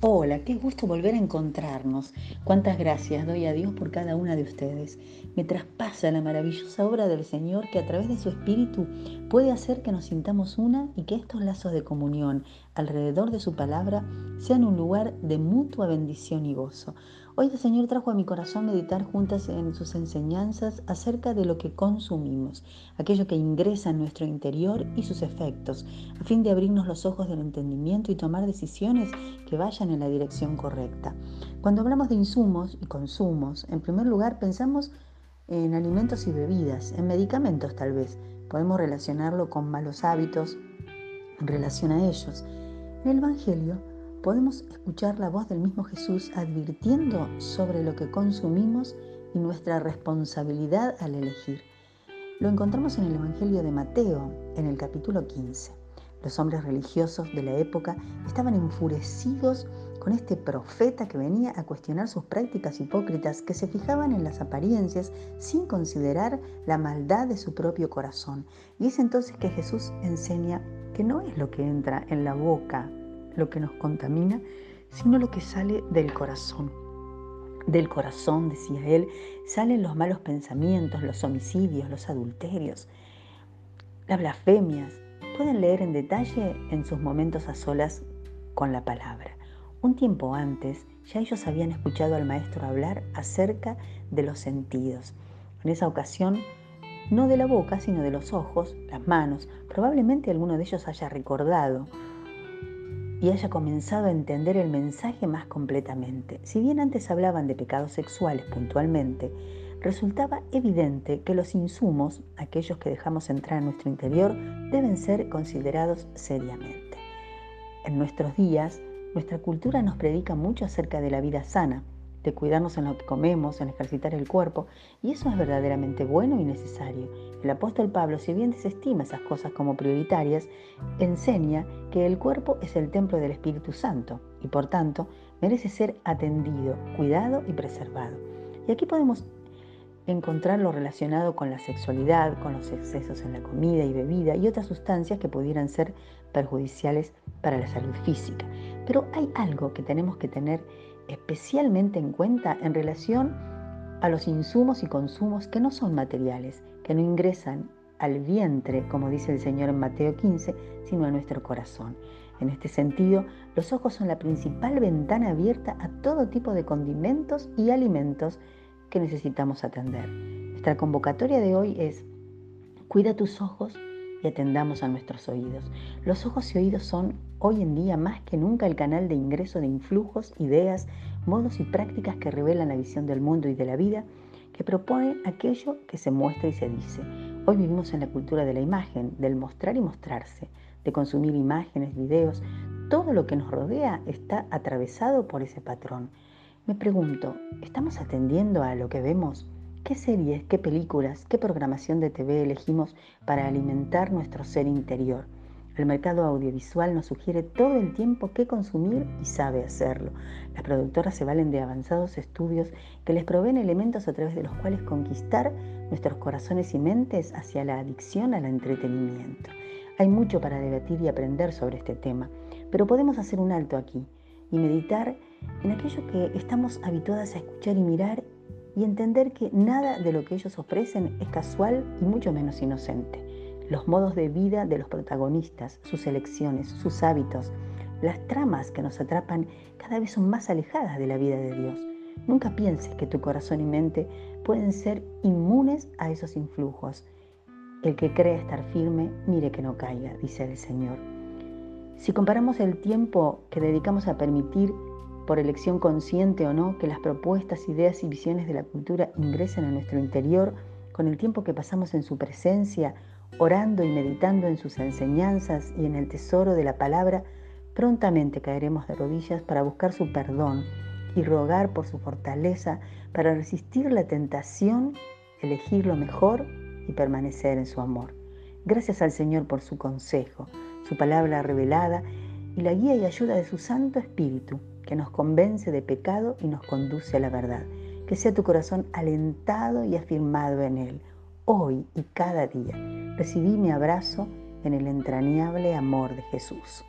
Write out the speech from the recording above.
Hola, qué gusto volver a encontrarnos. Cuántas gracias doy a Dios por cada una de ustedes. Me traspasa la maravillosa obra del Señor que a través de su Espíritu puede hacer que nos sintamos una y que estos lazos de comunión alrededor de su palabra sean un lugar de mutua bendición y gozo. Hoy el Señor trajo a mi corazón meditar juntas en sus enseñanzas acerca de lo que consumimos, aquello que ingresa en nuestro interior y sus efectos, a fin de abrirnos los ojos del entendimiento y tomar decisiones que vayan en la dirección correcta. Cuando hablamos de insumos y consumos, en primer lugar pensamos en alimentos y bebidas, en medicamentos tal vez. Podemos relacionarlo con malos hábitos en relación a ellos. En el Evangelio, podemos escuchar la voz del mismo Jesús advirtiendo sobre lo que consumimos y nuestra responsabilidad al elegir. Lo encontramos en el Evangelio de Mateo, en el capítulo 15. Los hombres religiosos de la época estaban enfurecidos con este profeta que venía a cuestionar sus prácticas hipócritas que se fijaban en las apariencias sin considerar la maldad de su propio corazón. Y es entonces que Jesús enseña que no es lo que entra en la boca lo que nos contamina, sino lo que sale del corazón. Del corazón, decía él, salen los malos pensamientos, los homicidios, los adulterios, las blasfemias. Pueden leer en detalle en sus momentos a solas con la palabra. Un tiempo antes ya ellos habían escuchado al maestro hablar acerca de los sentidos. En esa ocasión, no de la boca, sino de los ojos, las manos. Probablemente alguno de ellos haya recordado y haya comenzado a entender el mensaje más completamente. Si bien antes hablaban de pecados sexuales puntualmente, resultaba evidente que los insumos, aquellos que dejamos entrar en nuestro interior, deben ser considerados seriamente. En nuestros días, nuestra cultura nos predica mucho acerca de la vida sana, de cuidarnos en lo que comemos, en ejercitar el cuerpo, y eso es verdaderamente bueno y necesario. El apóstol Pablo, si bien desestima esas cosas como prioritarias, enseña que el cuerpo es el templo del Espíritu Santo y por tanto merece ser atendido, cuidado y preservado. Y aquí podemos encontrar lo relacionado con la sexualidad, con los excesos en la comida y bebida y otras sustancias que pudieran ser perjudiciales para la salud física. Pero hay algo que tenemos que tener especialmente en cuenta en relación a los insumos y consumos que no son materiales, que no ingresan al vientre, como dice el Señor en Mateo 15, sino a nuestro corazón. En este sentido, los ojos son la principal ventana abierta a todo tipo de condimentos y alimentos que necesitamos atender. Nuestra convocatoria de hoy es, cuida tus ojos y atendamos a nuestros oídos. Los ojos y oídos son hoy en día más que nunca el canal de ingreso de influjos, ideas, modos y prácticas que revelan la visión del mundo y de la vida, que proponen aquello que se muestra y se dice. Hoy vivimos en la cultura de la imagen, del mostrar y mostrarse, de consumir imágenes, videos. Todo lo que nos rodea está atravesado por ese patrón. Me pregunto, ¿estamos atendiendo a lo que vemos? ¿Qué series, qué películas, qué programación de TV elegimos para alimentar nuestro ser interior? El mercado audiovisual nos sugiere todo el tiempo qué consumir y sabe hacerlo. Las productoras se valen de avanzados estudios que les proveen elementos a través de los cuales conquistar nuestros corazones y mentes hacia la adicción al entretenimiento. Hay mucho para debatir y aprender sobre este tema, pero podemos hacer un alto aquí y meditar en aquello que estamos habituadas a escuchar y mirar y entender que nada de lo que ellos ofrecen es casual y mucho menos inocente. Los modos de vida de los protagonistas, sus elecciones, sus hábitos, las tramas que nos atrapan cada vez son más alejadas de la vida de Dios. Nunca pienses que tu corazón y mente pueden ser inmunes a esos influjos. El que cree estar firme, mire que no caiga, dice el Señor. Si comparamos el tiempo que dedicamos a permitir por elección consciente o no, que las propuestas, ideas y visiones de la cultura ingresen a nuestro interior con el tiempo que pasamos en su presencia, orando y meditando en sus enseñanzas y en el tesoro de la palabra, prontamente caeremos de rodillas para buscar su perdón y rogar por su fortaleza para resistir la tentación, elegir lo mejor y permanecer en su amor. Gracias al Señor por su consejo, su palabra revelada y la guía y ayuda de su Santo Espíritu que nos convence de pecado y nos conduce a la verdad. Que sea tu corazón alentado y afirmado en Él, hoy y cada día. Recibí mi abrazo en el entrañable amor de Jesús.